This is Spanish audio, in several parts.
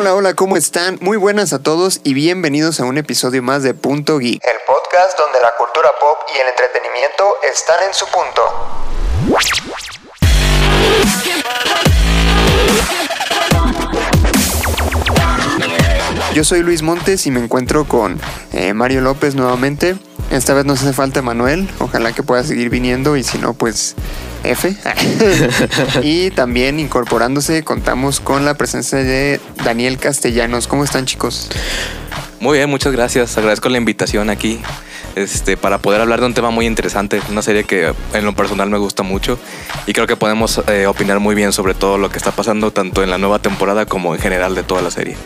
Hola, hola, ¿cómo están? Muy buenas a todos y bienvenidos a un episodio más de Punto Geek. El podcast donde la cultura pop y el entretenimiento están en su punto. Yo soy Luis Montes y me encuentro con eh, Mario López nuevamente. Esta vez nos hace falta Manuel, ojalá que pueda seguir viniendo y si no, pues F. y también incorporándose contamos con la presencia de Daniel Castellanos. ¿Cómo están chicos? Muy bien, muchas gracias. Agradezco la invitación aquí este, para poder hablar de un tema muy interesante, una serie que en lo personal me gusta mucho y creo que podemos eh, opinar muy bien sobre todo lo que está pasando tanto en la nueva temporada como en general de toda la serie.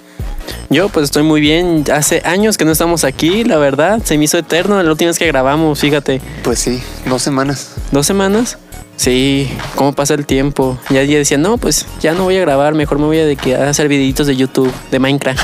Yo pues estoy muy bien. Hace años que no estamos aquí, la verdad. Se me hizo eterno la última vez que grabamos, fíjate. Pues sí, dos semanas. ¿Dos semanas? Sí, cómo pasa el tiempo. Ya día decía, no, pues ya no voy a grabar, mejor me voy a, de a hacer videitos de YouTube, de Minecraft.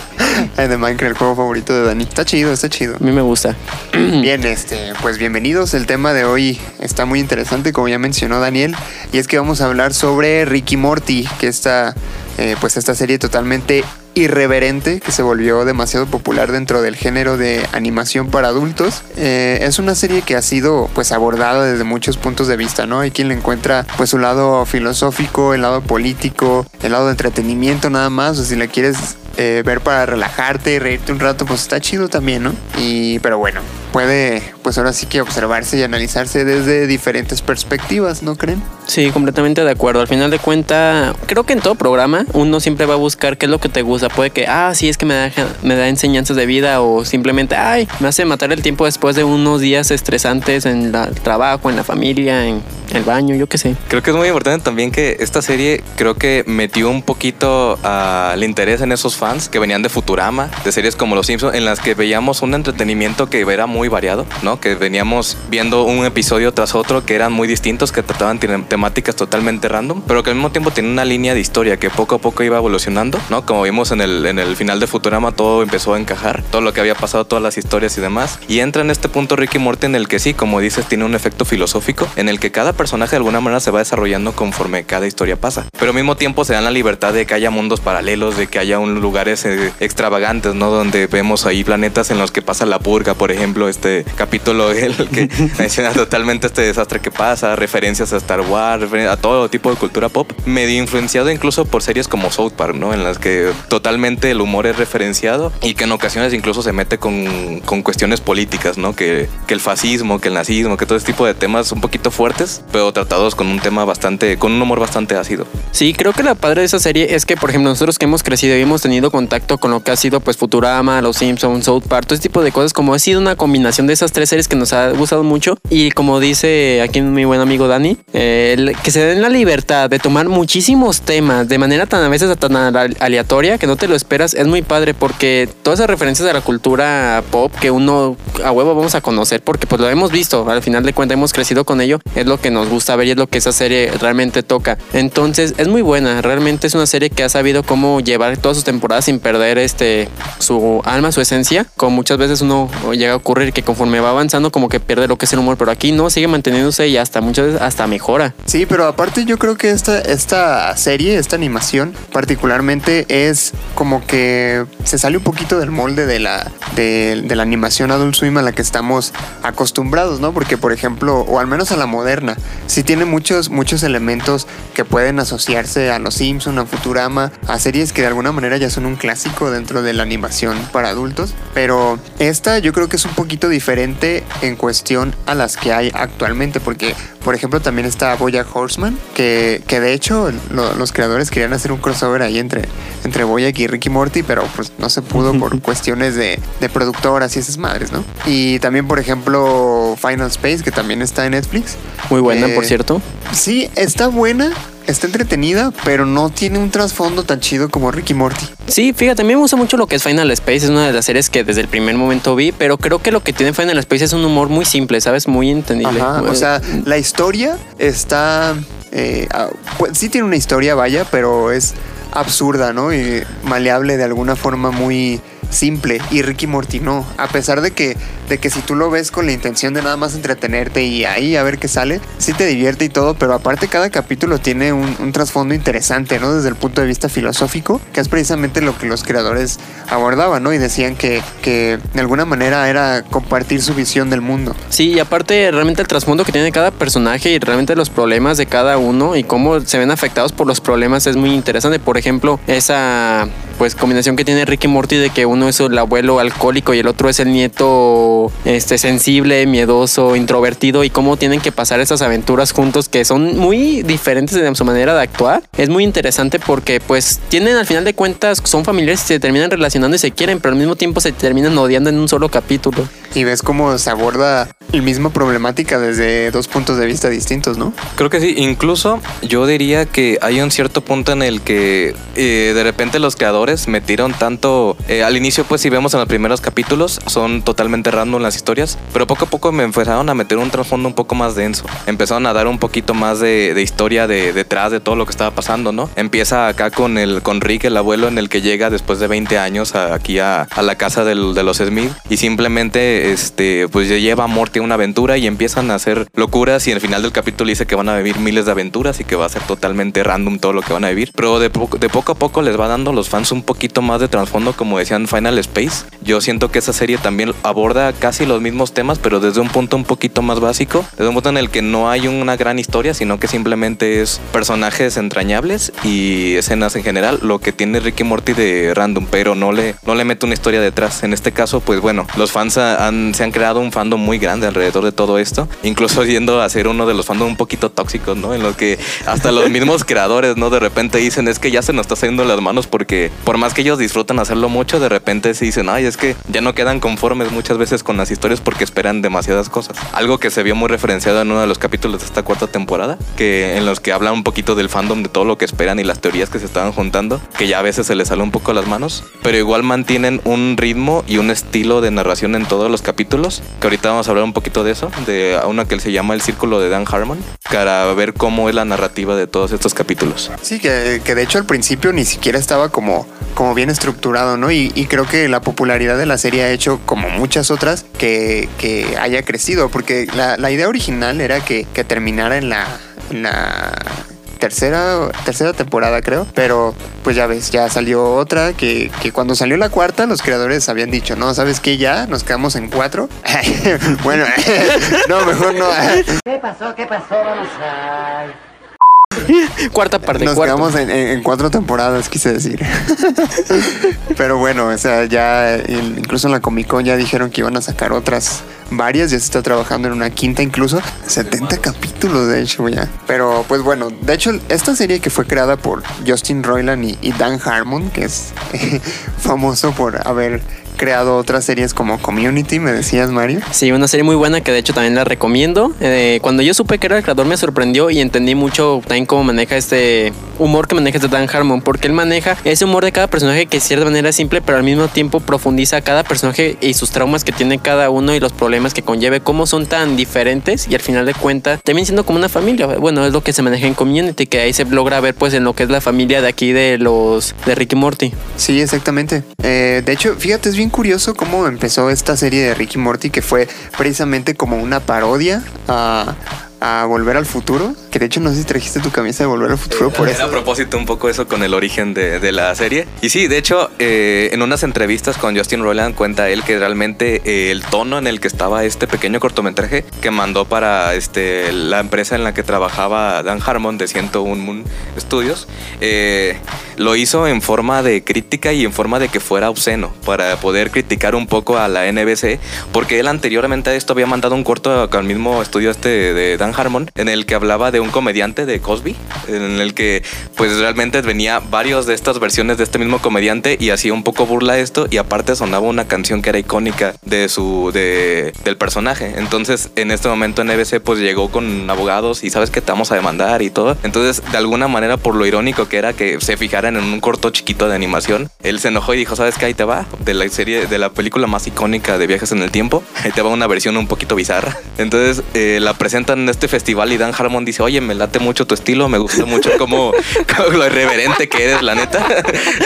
de Minecraft, el juego favorito de Dani. Está chido, está chido. A mí me gusta. Bien, este, pues bienvenidos. El tema de hoy está muy interesante, como ya mencionó Daniel, y es que vamos a hablar sobre Ricky Morty, que está, eh, pues esta serie totalmente irreverente que se volvió demasiado popular dentro del género de animación para adultos. Eh, es una serie que ha sido pues abordada desde muchos puntos de vista, ¿no? Hay quien le encuentra pues su lado filosófico, el lado político, el lado de entretenimiento nada más, o si la quieres eh, ver para relajarte y reírte un rato, pues está chido también, ¿no? Y pero bueno, puede pues ahora sí que observarse y analizarse desde diferentes perspectivas, ¿no creen? Sí, completamente de acuerdo. Al final de cuentas, creo que en todo programa uno siempre va a buscar qué es lo que te gusta. Puede que, ah, sí, es que me da, me da enseñanzas de vida o simplemente, ay, me hace matar el tiempo después de unos días estresantes en el trabajo, en la familia, en el baño, yo qué sé. Creo que es muy importante también que esta serie creo que metió un poquito al interés en esos fans que venían de Futurama, de series como Los Simpsons, en las que veíamos un entretenimiento que era muy variado, ¿no? Que veníamos viendo un episodio tras otro que eran muy distintos, que trataban temáticas totalmente random, pero que al mismo tiempo tienen una línea de historia que poco a poco iba evolucionando, ¿no? Como vimos en el, en el final de Futurama, todo empezó a encajar, todo lo que había pasado, todas las historias y demás. Y entra en este punto Ricky Morty en el que sí, como dices, tiene un efecto filosófico, en el que cada personaje de alguna manera se va desarrollando conforme cada historia pasa. Pero al mismo tiempo se dan la libertad de que haya mundos paralelos, de que haya un lugares eh, extravagantes, ¿no? Donde vemos ahí planetas en los que pasa la purga, por ejemplo, este capítulo el que menciona totalmente este desastre que pasa, referencias a Star Wars, a todo tipo de cultura pop, medio influenciado incluso por series como South Park, ¿no? En las que totalmente el humor es referenciado y que en ocasiones incluso se mete con, con cuestiones políticas, ¿no? Que, que el fascismo, que el nazismo, que todo este tipo de temas un poquito fuertes, pero tratados con un tema bastante, con un humor bastante ácido. Sí, creo que la padre de esa serie es que, por ejemplo, nosotros que hemos crecido y hemos tenido contacto con lo que ha sido pues Futurama, Los Simpsons, South Park, todo ese tipo de cosas, como ha sido una combinación de esas tres series que nos ha gustado mucho. Y como dice aquí mi buen amigo Dani, eh, que se den la libertad de tomar muchísimos temas de manera tan a veces tan aleatoria que no te lo esperas, es muy padre porque todas esas referencias a la cultura pop que uno a huevo vamos a conocer porque pues lo hemos visto, al final de cuentas hemos crecido con ello, es lo que nos gusta saber y es lo que esa serie realmente toca. Entonces es muy buena, realmente es una serie que ha sabido cómo llevar todas sus temporadas sin perder este su alma, su esencia, como muchas veces uno llega a ocurrir que conforme va avanzando como que pierde lo que es el humor, pero aquí no, sigue manteniéndose y hasta muchas veces hasta mejora. Sí, pero aparte yo creo que esta, esta serie, esta animación particularmente es como que se sale un poquito del molde de la, de, de la animación Adult Swim a la que estamos acostumbrados, ¿no? Porque por ejemplo, o al menos a la moderna, sí tiene muchos, muchos elementos que pueden asociarse a los Simpson, a Futurama, a series que de alguna manera ya son un clásico dentro de la animación para adultos. Pero esta yo creo que es un poquito diferente en cuestión a las que hay actualmente, porque por ejemplo también está Boya Horseman, que, que de hecho los creadores querían hacer un crossover ahí entre, entre Boyack y Ricky Morty, pero pues no se pudo por cuestiones de, de productoras y esas madres, ¿no? Y también por ejemplo Final Space, que también está en Netflix. Muy buena, por cierto. Sí, está buena, está entretenida, pero no tiene un trasfondo tan chido como Ricky Morty. Sí, fíjate, a mí me gusta mucho lo que es Final Space, es una de las series que desde el primer momento vi, pero creo que lo que tiene Final Space es un humor muy simple, ¿sabes? Muy entendible. o sea, la historia está... Eh, ah, pues, sí tiene una historia, vaya, pero es absurda, ¿no? Y maleable de alguna forma muy simple y Ricky Morty no. A pesar de que, de que si tú lo ves con la intención de nada más entretenerte y ahí a ver qué sale, sí te divierte y todo, pero aparte cada capítulo tiene un, un trasfondo interesante, ¿no? Desde el punto de vista filosófico, que es precisamente lo que los creadores abordaban, ¿no? Y decían que, que de alguna manera era compartir su visión del mundo. Sí, y aparte realmente el trasfondo que tiene cada personaje y realmente los problemas de cada uno y cómo se ven afectados por los problemas es muy interesante. Por ejemplo, esa pues combinación que tiene Ricky Morty de que uno es el abuelo alcohólico y el otro es el nieto este sensible, miedoso, introvertido y cómo tienen que pasar esas aventuras juntos que son muy diferentes en su manera de actuar. Es muy interesante porque pues tienen al final de cuentas son familiares se terminan relacionando y se quieren, pero al mismo tiempo se terminan odiando en un solo capítulo. Y ves cómo se aborda la misma problemática desde dos puntos de vista distintos, ¿no? Creo que sí, incluso yo diría que hay un cierto punto en el que eh, de repente los creadores metieron tanto, eh, al inicio pues si vemos en los primeros capítulos son totalmente random las historias, pero poco a poco me empezaron a meter un trasfondo un poco más denso, empezaron a dar un poquito más de, de historia de, detrás de todo lo que estaba pasando, ¿no? Empieza acá con el con Rick, el abuelo, en el que llega después de 20 años aquí a, a la casa de los Smith y simplemente este pues ya lleva a Morty a una aventura y empiezan a hacer locuras y al final del capítulo dice que van a vivir miles de aventuras y que va a ser totalmente random todo lo que van a vivir, pero de, poco- de poco a poco les va dando los fans un poquito más de trasfondo como decían Final Space. Yo siento que esa serie también aborda casi los mismos temas, pero desde un punto un poquito más básico, desde un punto en el que no hay una gran historia, sino que simplemente es personajes entrañables y escenas en general, lo que tiene Ricky Morty de random, pero no le, no le mete una historia detrás. En este caso, pues bueno, los fans ha- han- se han creado un fandom muy grande alrededor de todo esto, incluso yendo a ser uno de los fandom un poquito tóxicos, ¿no? En lo que hasta los mismos creadores, ¿no? De repente dicen, es que ya se nos está saliendo las manos porque por más que ellos disfrutan hacerlo mucho, de repente se dicen, ay, es que ya no quedan conformes muchas veces con las historias porque esperan demasiadas cosas. Algo que se vio muy referenciado en uno de los capítulos de esta cuarta temporada, que en los que hablan un poquito del fandom, de todo lo que esperan y las teorías que se estaban juntando, que ya a veces se les sale un poco las manos, pero igual mantienen un ritmo y un estilo de narración en todos los capítulos, que ahorita vamos a hablar un poquito de eso, de una que se llama El Círculo de Dan Harmon, para ver cómo es la narrativa de todos estos capítulos. Sí, que, que de hecho al principio ni siquiera estaba como, como bien estructurado, ¿no? Y, creo que la popularidad de la serie ha hecho, como muchas otras, que, que haya crecido, porque la, la idea original era que, que terminara en la, en la tercera, tercera temporada, creo. Pero pues ya ves, ya salió otra que, que cuando salió la cuarta, los creadores habían dicho, no, ¿sabes qué? Ya nos quedamos en cuatro. bueno, no, mejor no. ¿Qué pasó? ¿Qué pasó? Vamos a... Cuarta parte, Nos cuarto. quedamos en, en- en cuatro temporadas, quise decir. Pero bueno, o sea, ya in- incluso en la Comic Con ya dijeron que iban a sacar otras varias, ya se está trabajando en una quinta incluso. 70 capítulos, de hecho, ya. Pero pues bueno, de hecho, esta serie que fue creada por Justin Roiland y, y Dan Harmon, que es famoso por haber creado otras series como Community, me decías, Mario. Sí, una serie muy buena que de hecho también la recomiendo. Eh, cuando yo supe que era el creador me sorprendió y entendí mucho también cómo maneja este humor que maneja este Dan Harmon, porque él maneja ese humor de cada personaje que de cierta manera es simple, pero al mismo tiempo profundiza a cada personaje y sus traumas que tiene cada uno y los problemas que conlleve, cómo son tan diferentes y al final de cuentas también siendo como una familia. Bueno, es lo que se maneja en Community, que ahí se logra ver pues en lo que es la familia de aquí de los de Ricky Morty. Sí, exactamente. Eh, de hecho, fíjate, es bien curioso cómo empezó esta serie de Ricky Morty, que fue precisamente como una parodia a, a Volver al Futuro. Que de hecho, no sé si trajiste tu camisa de Volver al Futuro por eso. a propósito un poco eso con el origen de, de la serie. Y sí, de hecho, eh, en unas entrevistas con Justin Roiland cuenta él que realmente eh, el tono en el que estaba este pequeño cortometraje que mandó para este, la empresa en la que trabajaba Dan Harmon de 101 Moon Studios, eh, lo hizo en forma de crítica y en forma de que fuera obsceno para poder criticar un poco a la NBC, porque él anteriormente a esto había mandado un corto al mismo estudio este de Dan Harmon en el que hablaba de un comediante de Cosby, en el que pues realmente venía varios de estas versiones de este mismo comediante y hacía un poco burla esto y aparte sonaba una canción que era icónica de su de, del personaje. Entonces, en este momento NBC pues llegó con abogados y sabes que te vamos a demandar y todo. Entonces, de alguna manera por lo irónico que era que se fijara apoyaran en un corto chiquito de animación. Él se enojó y dijo, ¿sabes qué? Ahí te va, de la serie, de la película más icónica de viajes en el tiempo, ahí te va una versión un poquito bizarra. Entonces eh, la presentan en este festival y Dan Harmon dice, oye, me late mucho tu estilo, me gusta mucho como, lo irreverente que eres, la neta.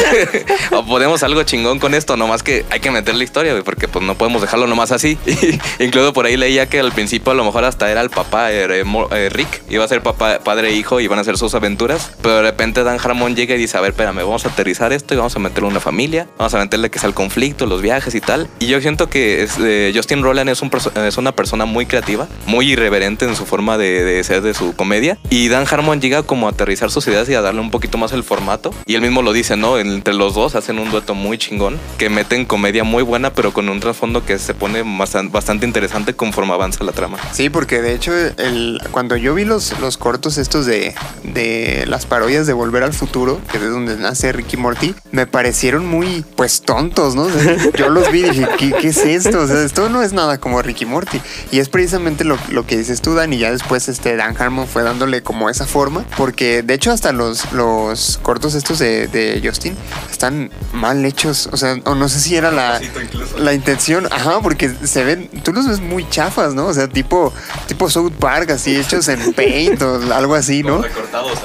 o podemos algo chingón con esto, nomás que hay que meter la historia, porque pues no podemos dejarlo nomás así. incluso por ahí leía que al principio a lo mejor hasta era el papá, eh, eh, Rick, iba a ser papá, padre e hijo y van a hacer sus aventuras, pero de repente Dan Harmon llega y dice, a ver, espérame, vamos a aterrizar esto y vamos a meterle una familia, vamos a meterle que sea el conflicto, los viajes y tal. Y yo siento que eh, Justin Roland es, un, es una persona muy creativa, muy irreverente en su forma de, de, ser de su comedia. Y Dan Harmon llega como a aterrizar sus ideas y a darle un poquito más el formato. Y él mismo lo dice, ¿no? Entre los dos hacen un dueto muy chingón, que meten comedia muy buena, pero con un trasfondo que se pone bastante interesante conforme avanza la trama. Sí, porque de hecho, el, cuando yo vi los, los cortos estos de, de las parodias de Volver al Futuro, que es donde nace Ricky Morty, me parecieron muy, pues, tontos, ¿no? yo los vi y dije, ¿qué, es esto? O sea, esto no es nada como Ricky Morty. Y es precisamente lo, lo que dices tú, Dan, y ya después este Dan Harmon fue dándole como esa forma, porque de hecho hasta los, los cortos estos de, de Justin están mal hechos, o sea, o no sé si era la, la intención, ajá, porque se ven, tú los ves muy chafas, ¿no? O sea, tipo, tipo South Park, así hechos en paint o algo así, ¿no?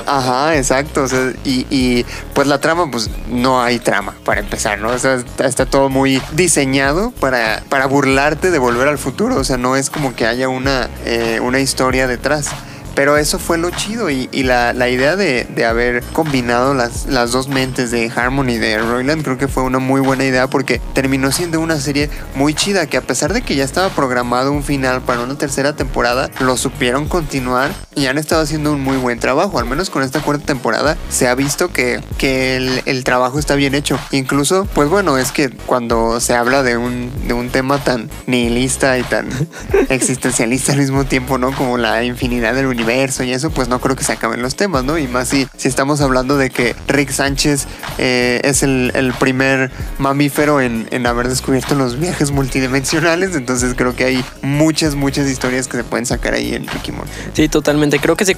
Ajá, exacto, o sea, y, y, pues la trama, pues no hay trama, para empezar, ¿no? O sea, está, todo muy diseñado para, para burlarte de volver al futuro, o sea, no es como que haya una, eh, una historia detrás. Pero eso fue lo chido y, la, idea de, haber combinado las, las dos mentes de Harmony y de Royland creo que fue una muy buena idea porque terminó siendo una serie muy chida que a pesar de que ya estaba programado un final para una tercera temporada, lo supieron continuar y han estado haciendo un muy buen trabajo. Al menos con esta cuarta temporada se ha visto que, que el, trabajo está bien hecho. Incluso, pues bueno, es que cuando se habla de un, de un tema tan nihilista y tan existencialista al mismo tiempo, ¿no? Como la infinidad del universo universo y eso, pues no creo que se acaben los temas, ¿no? Y más si, si estamos hablando de que Rick Sánchez eh, es el, el, primer mamífero en, en, haber descubierto los viajes multidimensionales, entonces creo que hay muchas, muchas historias que se pueden sacar ahí en Ricky Morty. Sí, totalmente. Creo que si,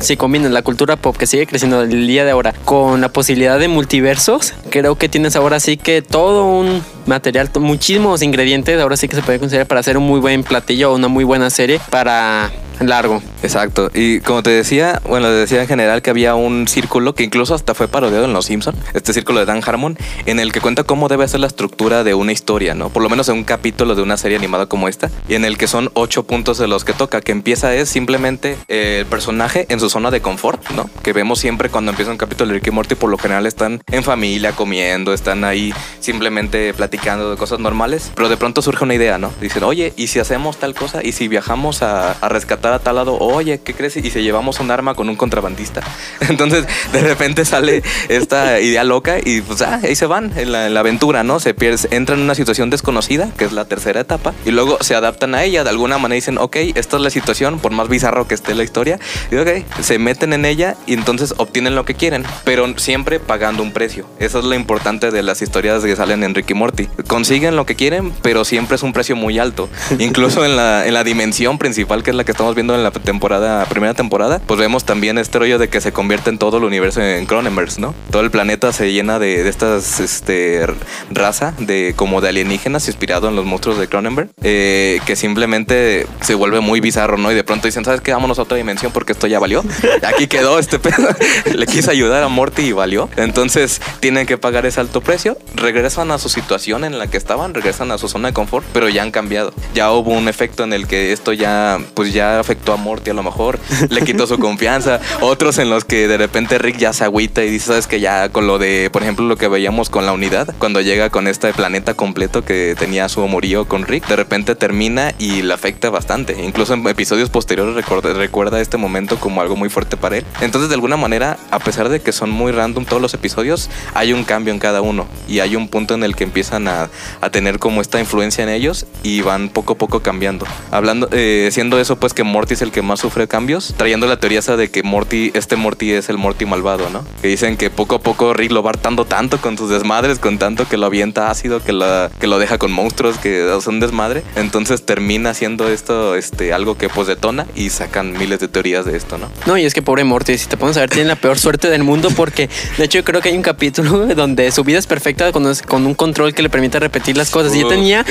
si combina la cultura pop que sigue creciendo el día de ahora con la posibilidad de multiversos, creo que tienes ahora sí que todo un material, muchísimos ingredientes, ahora sí que se puede considerar para hacer un muy buen platillo o una muy buena serie para largo. Exacto. Y como te decía, bueno, decía en general que había un círculo que incluso hasta fue parodiado en Los Simpson, este círculo de Dan Harmon, en el que cuenta cómo debe ser la estructura de una historia, ¿no? Por lo menos en un capítulo de una serie animada como esta, y en el que son ocho puntos de los que toca, que empieza es simplemente eh, el personaje en su zona de confort, ¿no? Que vemos siempre cuando empieza un capítulo de Ricky Morty, por lo general están en familia, comiendo, están ahí simplemente platicando de cosas normales, pero de pronto surge una idea, ¿no? Dicen, oye, ¿y si hacemos tal cosa? ¿Y si viajamos a rescatar a tal lado, oye, ¿qué crees? Y se llevamos un arma con un contrabandista. Entonces, de repente sale esta idea loca y pues ah, ahí se van en la, aventura, ¿no? Se pierde, entran en una situación desconocida, que es la tercera etapa, y luego se adaptan a ella. De alguna manera dicen, ok, esta es la situación, por más bizarro que esté la historia, y ok, se meten en ella y entonces obtienen lo que quieren, pero siempre pagando un precio. Eso es lo importante de las historias que salen en Ricky Morty. Consiguen lo que quieren, pero siempre es un precio muy alto. Incluso en la, en la dimensión principal, que es la que estamos viendo en la temporada, primera temporada, pues vemos también este rollo de que se convierte en todo el universo en Cronenberg, ¿no? Todo el planeta se llena de, estas este, raza de como de alienígenas inspirado en los monstruos de Cronenberg, eh, que simplemente se vuelve muy bizarro, ¿no? Y de pronto dicen, ¿sabes qué? Vámonos a otra dimensión porque esto ya valió. Aquí quedó este pedo. Le quise ayudar a Morty y valió. Entonces tienen que pagar ese alto precio, regresan a su situación en la que estaban, regresan a su zona de confort, pero ya han cambiado. Ya hubo un efecto en el que esto ya, pues ya afectó a Morty a lo mejor, le quitó su confianza. Otros en los que de repente Rick ya se agüita y dice, sabes que ya con lo de, por ejemplo, lo que veíamos con la unidad, cuando llega con este planeta completo que tenía su amorío con Rick, de repente termina y le afecta bastante. Incluso en episodios posteriores recuerda, este momento como algo muy fuerte para él. Entonces, de alguna manera, a pesar de que son muy random todos los episodios, hay un cambio en cada uno y hay un punto en el que empiezan a, a tener como esta influencia en ellos y van poco a poco cambiando. Hablando, eh, siendo eso, pues que Morty es el que más sufre cambios, trayendo la teoría esa de que Morty, este Morty es el Morty malvado, ¿no? Que dicen que poco a poco Rick lo va hartando tanto con sus desmadres, con tanto que lo avienta ácido, que, la, que lo deja con monstruos, que son desmadre. Entonces termina haciendo esto, este, algo que pues detona y sacan miles de teorías de esto, ¿no? No, y es que pobre Morty, si te pones a ver, tiene la peor suerte del mundo porque de hecho creo que hay un capítulo donde su vida es perfecta con, con un control que le permite repetir las cosas. Y yo tenía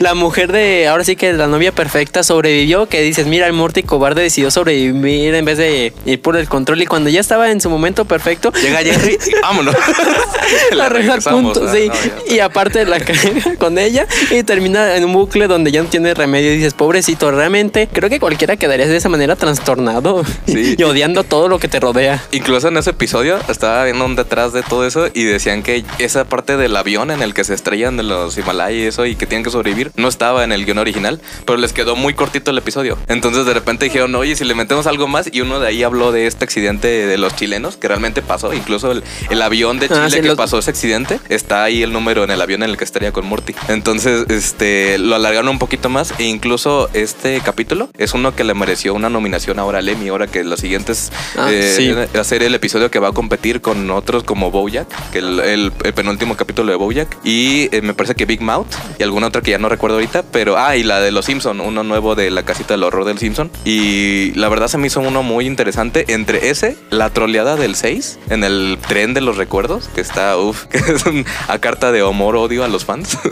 la mujer de, ahora sí que la novia perfecta sobrevivió, que dices, mira, el Morty cobarde decidió sobrevivir en vez de ir por el control y cuando ya estaba en su momento perfecto, Llega Jerry y vámonos. la regresamos, punto, sí. no, y aparte la con ella y termina en un bucle donde ya no tiene remedio y dices, pobrecito, realmente creo que cualquiera quedaría de esa manera trastornado Sí. y odiando todo lo que te rodea. Incluso en ese episodio estaba viendo un detrás de todo eso y decían que esa parte del avión en el que se estrellan de los Himalayas y eso y que tienen que sobrevivir no estaba en el guion original, pero les quedó muy cortito el episodio. Entonces de repente dijeron, oye, si le metemos algo más y uno de ahí habló de este accidente de los chilenos que realmente pasó. Incluso el, el avión de Chile Ah, sí, que los- pasó ese accidente, está ahí el número en el avión en el que estaría con Morty. Entonces este lo alargaron un poquito más e incluso este capítulo es uno que le mereció una nominación ahora al Emmy, ahora que los siguientes Ah, eh, sí. ser el episodio que va a competir con otros como Bojack, que el, el- el penúltimo capítulo de Bojack, y eh, me parece que Big Mouth y alguna otra que ya no recuerdo ahorita, pero ah, y la de los Simpson, uno nuevo de la casita del horror del Simpson, y la verdad se me hizo uno muy interesante entre ese, la troleada del 6 en el tren de los recuerdos, que está, uff, que es un- a carta de amor odio a los fans.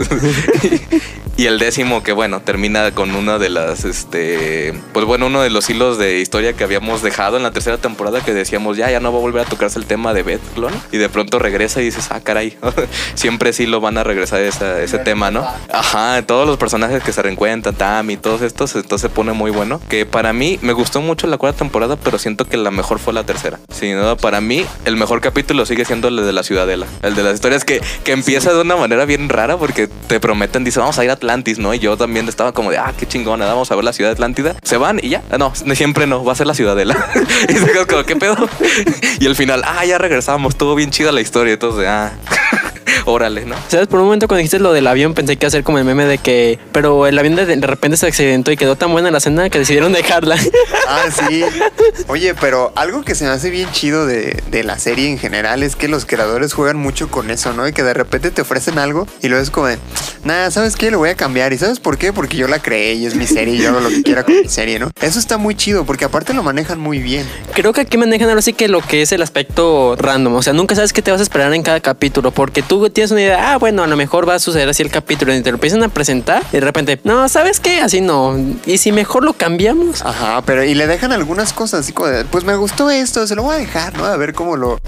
Y el décimo, que bueno, termina con una de las, este, pues bueno, uno de los hilos de historia que habíamos dejado en la tercera temporada que decíamos, ya, ya no va a volver a tocarse el tema de Beth Clone. Y de pronto regresa y dices, ah, caray, siempre sí lo van a regresar esa- ese tema, ¿no? Ajá, todos los personajes que se reencuentran, Tammy, todos estos, entonces se pone muy bueno. Que para mí me gustó mucho la cuarta temporada, pero siento que la mejor fue la tercera. Sin duda, para mí, el mejor capítulo sigue siendo el de la Ciudadela. El de las historias que, que empieza de una manera bien rara porque te prometen, dice, vamos a ir a Atlantis, ¿no? Y yo también estaba como de, ah, qué chingona, vamos a ver la ciudad Atlántida. Se van y ya, Ah, no, siempre no, va a ser la Ciudadela. y se como, ¿qué pedo? y al final, ah, ya regresamos, estuvo bien chida la historia. Entonces, ah, órale, ¿no? ¿Sabes? Por un momento cuando dijiste lo del avión pensé que iba a ser como el meme de que, pero el avión de, de repente se accidentó y quedó tan buena la cena que decidieron dejarla. Ah, sí. Oye, pero algo que se me hace bien chido de, de la serie en general es que los creadores juegan mucho con eso, ¿no? Y que de repente te ofrecen algo y luego es como de, nada, ¿sabes qué? Lo voy a cambiar. ¿Y sabes por qué? Porque yo la creé y es mi serie y yo hago lo que quiera con mi serie, ¿no? Eso está muy chido porque aparte lo manejan muy bien. Creo que aquí manejan ahora sí que lo que es el aspecto random. O sea, nunca sabes qué te vas a esperar en cada capítulo. Porque tú tienes una idea, ah, bueno, a lo mejor va a suceder así el capítulo. Y te lo empiezan a presentar y de repente, no, ¿sabes qué? Así no. Y si mejor lo cambiamos. Ajá, pero y le dejan algunas cosas así como de, pues me gustó esto, se lo voy a dejar, ¿no? A ver cómo lo,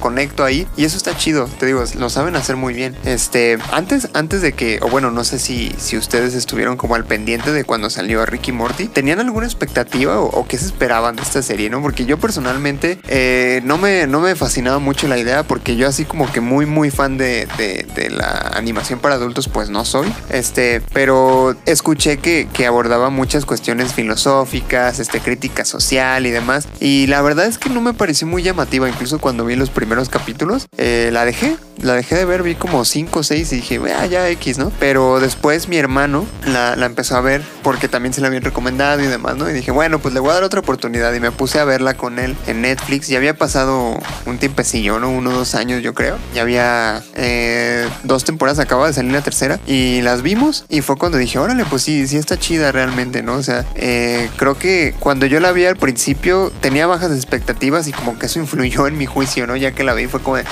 conecto ahí. Y eso está chido, te digo, lo saben hacer muy bien. Este, antes, antes de que, o bueno, no sé si, si ustedes estuvieron como al pendiente de cuando salió Ricky Morty, ¿tenían alguna expectativa o, o qué se esperaban de esta serie, no? Porque yo personalmente eh, no, me, no me fascinaba mucho la idea porque yo así como que muy, muy fan de, de- la animación para adultos, pues no soy. Este, pero escuché que, que abordaba muchas cuestiones filosóficas, este, crítica social y demás. Y la verdad es que no me pareció muy llamativa, incluso cuando vi los primeros capítulos, eh, la dejé, la dejé de ver, vi como 5 o 6 y dije, "Ah, ya X, ¿no? Pero después mi hermano la, la empezó a ver porque también se la habían recomendado y demás, ¿no? Y dije, bueno, pues le voy a dar otra oportunidad y me puse a verla con él en Netflix. Ya había pasado un tiempecillo, ¿no? Uno o dos años, yo creo. Ya había eh, dos temporadas, acaba de salir la tercera y las vimos y fue cuando dije, órale, pues sí, sí está chida realmente, ¿no? O sea, eh, creo que cuando yo la vi al principio tenía bajas expectativas y como que eso influyó en mi juicio, ¿no? Ya que la vi fue como de,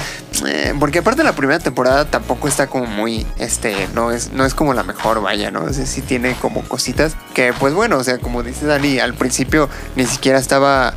eh, porque aparte la primera temporada tampoco está como muy, este, no es, no es como la mejor, vaya, ¿no? O sea, sí tiene como cositas que, pues bueno, o sea, como dice Dani, al principio ni siquiera estaba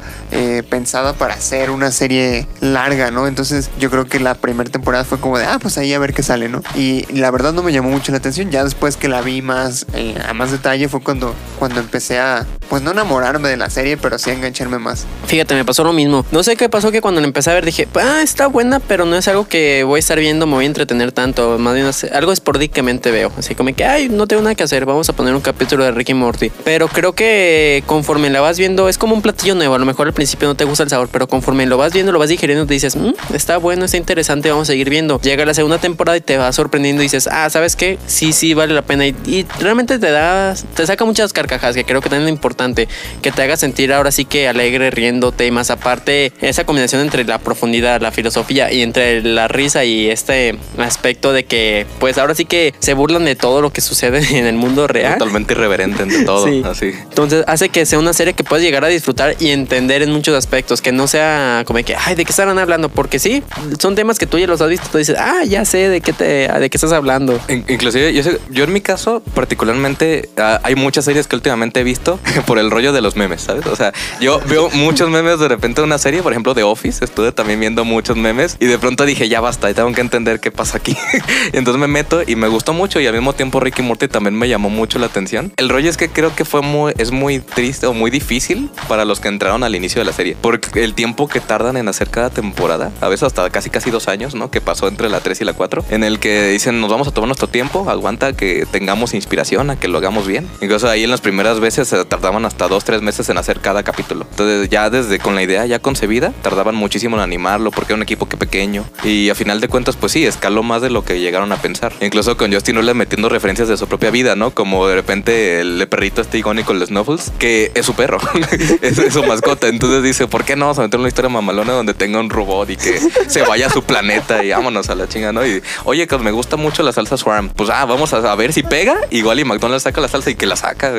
pensada para hacer una serie larga, ¿no? Entonces yo creo que la primera temporada fue como de, ah, pues ahí a ver qué sale, ¿no? Y la verdad no me llamó mucho la atención. Ya después que la vi más eh, a más detalle fue cuando, cuando empecé a, pues no enamorarme de la serie, pero sí a engancharme más. Fíjate, me pasó lo mismo. No sé qué pasó que cuando la empecé a ver dije, ah, está buena, pero no es algo que voy a estar viendo, me voy a entretener tanto. Más bien algo esporádicamente veo. Así como que, ay, no tengo nada que hacer, vamos a poner un capítulo de Ricky Morty. Pero creo que conforme la vas viendo, es como un platillo nuevo. A lo mejor al principio no te gusta el sabor, pero conforme lo vas viendo, lo vas digiriendo, te dices, "Mm, está bueno, está interesante, vamos a seguir viendo. Llega la segunda temporada y te va sorprendiendo y dices, ah, ¿sabes qué? Sí, sí, vale la pena. Y, y realmente te da, te saca muchas carcajadas, que creo que también es importante, que te haga sentir ahora sí que alegre, riéndote y más aparte esa combinación entre la profundidad, la filosofía y entre la risa y este aspecto de que pues ahora sí que se burlan de todo lo que sucede en el mundo real. Totalmente irreverente entre todo, Sí. así. Entonces hace que sea una serie que puedes llegar a disfrutar y entender en muchos aspectos, que no sea como que, ay, ¿de qué estarán hablando? Porque sí, son temas que tú ya los has visto, tú dices, ah, ya sé de qué te, de qué estás hablando. In- Inclusive, yo, sé- yo en mi caso, particularmente, ah, hay muchas series que últimamente he visto por el rollo de los memes, ¿sabes? O sea, yo veo muchos memes de repente de una serie, por ejemplo, de Office, estuve también viendo muchos memes y de pronto dije, ya basta, tengo que entender qué pasa aquí. y entonces me meto y me gustó mucho y al mismo tiempo Ricky Morty también me llamó mucho la atención. El rollo es que creo que fue muy, es muy triste o muy difícil para los que entraron al inicio de la serie, porque el tiempo que tardan en hacer cada temporada, a veces hasta casi casi dos años, ¿no? Que pasó entre la 3 y la 4, en el que dicen, nos vamos a tomar nuestro tiempo, aguanta que tengamos inspiración, a que lo hagamos bien. Incluso ahí en las primeras veces se tardaban hasta dos, tres meses en hacer cada capítulo. Entonces ya desde con la idea ya concebida, tardaban muchísimo en animarlo porque era un equipo que pequeño. Y a final de cuentas, pues sí, escaló más de lo que llegaron a pensar. Incluso con Justin Roiland metiendo referencias de su propia vida, ¿no? Como de repente el perrito este icónico, el Snuffles, que es su perro, es, es su mascota. Entonces dice, ¿por qué no vamos a meter una historia mamalona donde tenga un robot y que se vaya a su planeta y vámonos a la chinga, ¿no? Y oye, que me gusta mucho la salsa Swarm. Pues ah, vamos a, ver si pega. Igual y McDonald's saca la salsa y que la saca.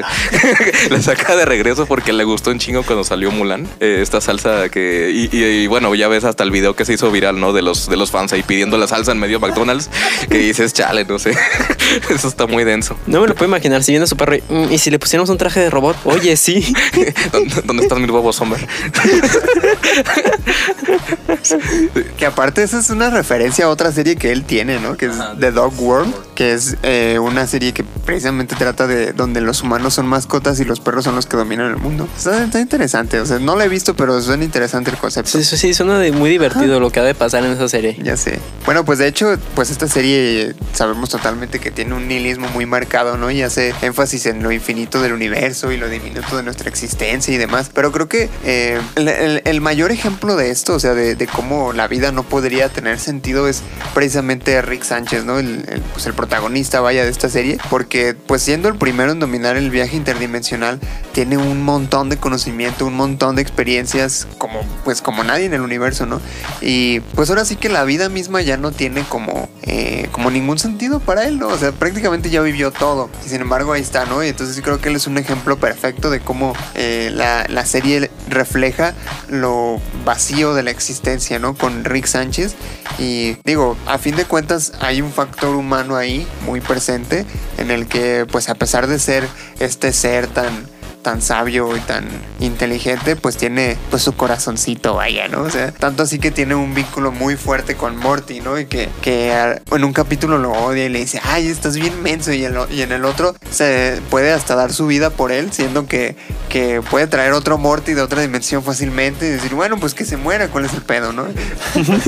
la saca de regreso porque le gustó un chingo cuando salió Mulan. eh, esta salsa que. Y, y- y bueno, ya ves hasta el video que se hizo viral, ¿no? De los, de los fans ahí pidiendo la salsa en medio de McDonald's. Que dices, chale, no sé. Eso está muy denso. No me lo puedo imaginar, si viene a su perro y, "Mm, ¿y si le pusiéramos un traje de robot, oye, sí. ¿Dónde, dónde están mis huevos, Sommer? Que aparte esa es una referencia a otra serie que él tiene, ¿no? Que es The Dog World, que es eh, una serie que precisamente trata de donde los humanos son mascotas y los perros son los que dominan el mundo. Está, está interesante, o sea, no la he visto, pero suena interesante el concepto. Sí, sí, suena de muy divertido lo que ha de pasar en esa serie. Ya sé. Bueno, pues de hecho, pues esta serie sabemos totalmente que tiene un nihilismo muy marcado, ¿no? Y hace énfasis en lo infinito del universo y lo diminuto de nuestra existencia y demás. Pero creo que eh, el, el- el mayor ejemplo de esto, o sea, de, de cómo la vida no podría tener sentido es precisamente Rick Sánchez, ¿no? El, el, pues el protagonista, vaya, de esta serie. Porque, pues siendo el primero en dominar el viaje interdimensional, tiene un montón de conocimiento, un montón de experiencias como, pues como nadie en el universo, ¿no? Y pues ahora sí que la vida misma ya no tiene como, eh, como ningún sentido para él, ¿no? O sea, prácticamente ya vivió todo. Y sin embargo ahí está, ¿no? Y entonces creo que él es un ejemplo perfecto de cómo eh, la, la serie refleja lo vacío de la existencia, ¿no? Con Rick Sánchez. Y digo, a fin de cuentas hay un factor humano ahí muy presente en el que pues a pesar de ser este ser tan tan sabio y tan inteligente, pues tiene pues su corazoncito, vaya, ¿no? O sea, tanto así que tiene un vínculo muy fuerte con Morty, ¿no? Y que, que en un capítulo lo odia y le dice, ay, estás bien menso, y, en, y en el otro se puede hasta dar su vida por él, siendo que, que puede traer otro Morty de otra dimensión fácilmente y decir, bueno, pues que se muera, ¿cuál es el pedo, no?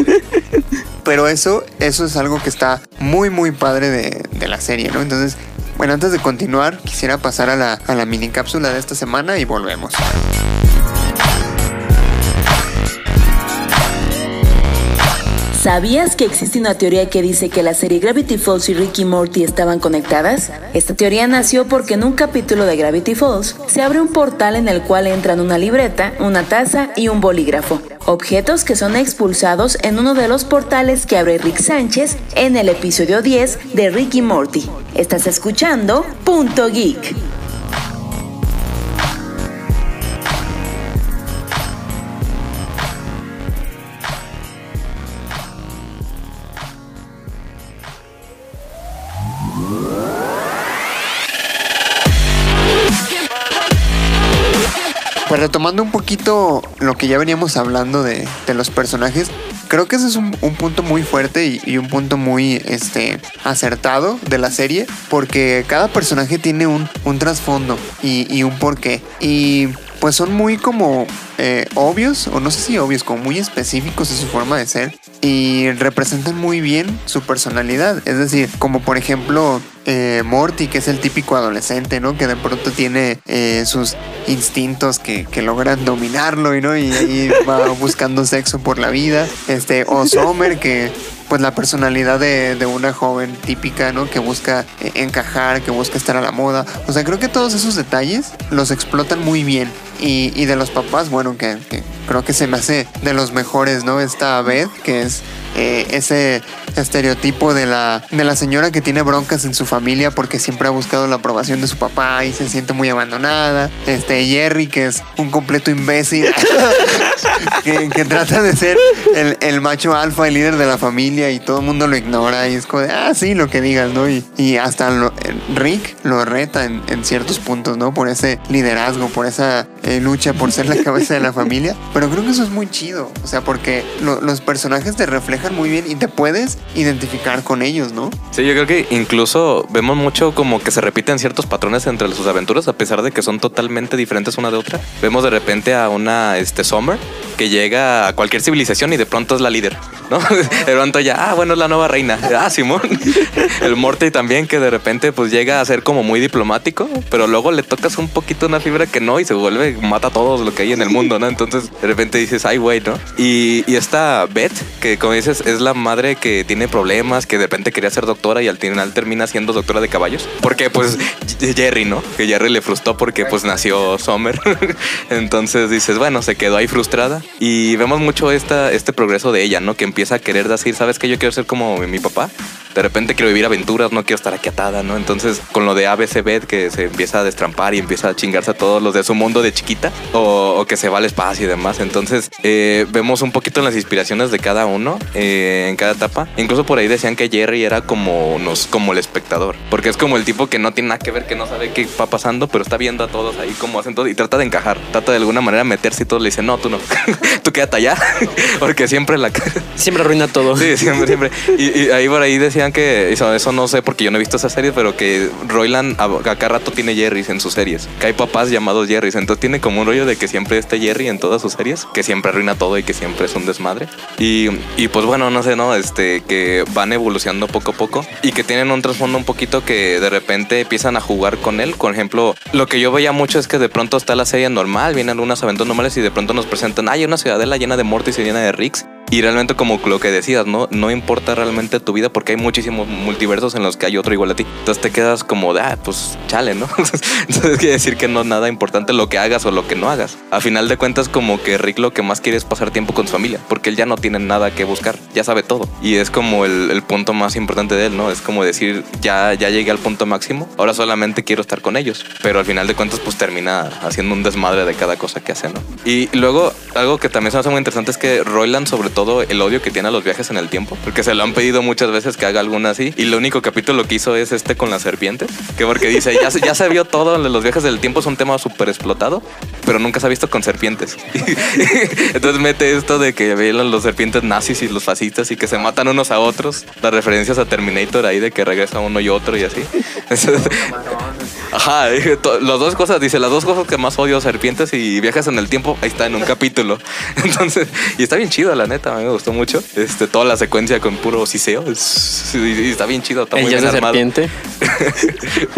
Pero eso, eso es algo que está muy, muy padre de, de la serie, ¿no? Entonces, bueno, antes de continuar, quisiera pasar a la, a la mini cápsula de esta semana y volvemos. ¿Sabías que existe una teoría que dice que la serie Gravity Falls y Ricky Morty estaban conectadas? Esta teoría nació porque en un capítulo de Gravity Falls se abre un portal en el cual entran una libreta, una taza y un bolígrafo, objetos que son expulsados en uno de los portales que abre Rick Sánchez en el episodio 10 de Ricky Morty. Estás escuchando Punto Geek. Retomando un poquito lo que ya veníamos hablando de, de los personajes, creo que ese es un, un punto muy fuerte y, un punto muy este, acertado de la serie, porque cada personaje tiene un, un trasfondo y, y, un porqué. Y pues son muy como eh, obvios, o no sé si obvios, como muy específicos en su forma de ser y representan muy bien su personalidad. Es decir, como por ejemplo eh, Morty, que es el típico adolescente, ¿no? Que de pronto tiene eh, sus instintos que, que, logran dominarlo y, ¿no? y va buscando sexo por la vida. Este, o Sommer, que pues la personalidad de, de una joven típica, ¿no? Que busca eh, encajar, que busca estar a la moda. O sea, creo que todos esos detalles los explotan muy bien. Y, y de los papás, bueno, que, que creo que se me hace de los mejores, ¿no? Esta Beth, que es eh, ese estereotipo de la, de la señora que tiene broncas en su familia porque siempre ha buscado la aprobación de su papá y se siente muy abandonada. Este Jerry, que es un completo imbécil, que, que trata de ser el, el macho alfa, el líder de la familia y todo el mundo lo ignora y es como de, ah, sí, lo que digas, ¿no? Y, y hasta lo- eh, Rick lo reta en, en ciertos puntos, ¿no? Por ese liderazgo, por esa eh, lucha por ser la cabeza de la familia. Pero creo que eso es muy chido, o sea, porque lo- los personajes te reflejan muy bien y te puedes identificar con ellos, ¿no? Sí, yo creo que incluso vemos mucho como que se repiten ciertos patrones entre sus aventuras, a pesar de que son totalmente diferentes una de otra. Vemos de repente a una este, Summer que llega a cualquier civilización y de pronto es la líder, ¿no? De pronto ya, ah, bueno, es la nueva reina. Ah, Simón. El Morty también que de repente pues llega a ser como muy diplomático, pero luego le tocas un poquito una fibra que no y se vuelve, mata a todos lo que hay en el mundo, ¿no? Entonces de repente dices, ay, güey, ¿no? Y, y esta Beth, que como dices, es la madre que tiene problemas, que de repente quería ser doctora y al final termina siendo doctora de caballos. Porque pues Jerry, ¿no? Que Jerry le frustró porque pues nació Summer. Entonces dices, bueno, se quedó ahí frustrada. Y vemos mucho esta, este progreso de ella, ¿no? Que empieza a querer decir, ¿sabes qué? Yo quiero ser como mi, papá. De repente quiero vivir aventuras, no quiero estar aquí atada, ¿no? Entonces, con lo de ABC Beth, que se empieza a destrampar y empieza a chingarse a todos los de su mundo de chiquita, o, o que se va al espacio y demás. Entonces, eh, vemos un poquito las inspiraciones de cada uno eh, en cada etapa. Incluso por ahí decían que Jerry era como, nos, como el espectador, porque es como el tipo que no tiene nada que ver, que no sabe qué va pasando, pero está viendo a todos ahí cómo hacen todo y trata de encajar, trata de alguna manera meterse y todos le dicen, no, tú no, tú quédate allá, porque siempre la... Siempre arruina todo. Sí, siempre, siempre. Y, y ahí por ahí decían que eso, no sé porque yo no he visto esa serie, pero que Royland a, a rato tiene Jerrys en sus series. Que hay papás llamados Jerrys. Entonces tiene como un rollo de que siempre esté Jerry en todas sus series, que siempre arruina todo y que siempre es un desmadre. Y, y pues bueno, no sé, ¿no? Este, que van evolucionando poco a poco y que tienen un trasfondo un poquito que de repente empiezan a jugar con él. Por ejemplo, lo que yo veía mucho es que de pronto está la serie normal, vienen algunas aventuras normales y de pronto nos presentan, hay una ciudadela llena de Mortis y llena de Ricks. Y realmente como lo que decías, ¿no? No importa realmente tu vida porque hay muchísimos multiversos en los que hay otro igual a ti. Entonces te quedas como de, ah, pues chale, ¿no? Entonces quiere decir que no es nada importante lo que hagas o lo que no hagas. A final de cuentas como que Rick lo que más quiere es pasar tiempo con su familia porque él ya no tiene nada que buscar, ya sabe todo. Y es como el, el punto más importante de él, ¿no? Es como decir, ya, ya llegué al punto máximo, ahora solamente quiero estar con ellos. Pero al final de cuentas pues termina haciendo un desmadre de cada cosa que hace, ¿no? Y luego algo que también se me hace muy interesante es que Royland sobre todo el odio que tiene a los viajes en el tiempo, porque se lo han pedido muchas veces que haga alguna así. Y el único capítulo que hizo es este con las serpientes, que porque dice, ya, se- ya se vio todo, los viajes del tiempo es un tema súper explotado, pero nunca se ha visto con serpientes. Entonces mete esto de que vean los serpientes nazis y los fascistas y que se matan unos a otros, las referencias a Terminator ahí de que regresa uno y otro y así. Ajá, las dos cosas, dice, las dos cosas que más odio, serpientes y viajes en el tiempo, ahí está en un capítulo. Entonces, y está bien chido, la neta, a mí me gustó mucho. Este, toda la secuencia con puro siseo, es- y, y está bien chido, está muy bien armado. serpiente.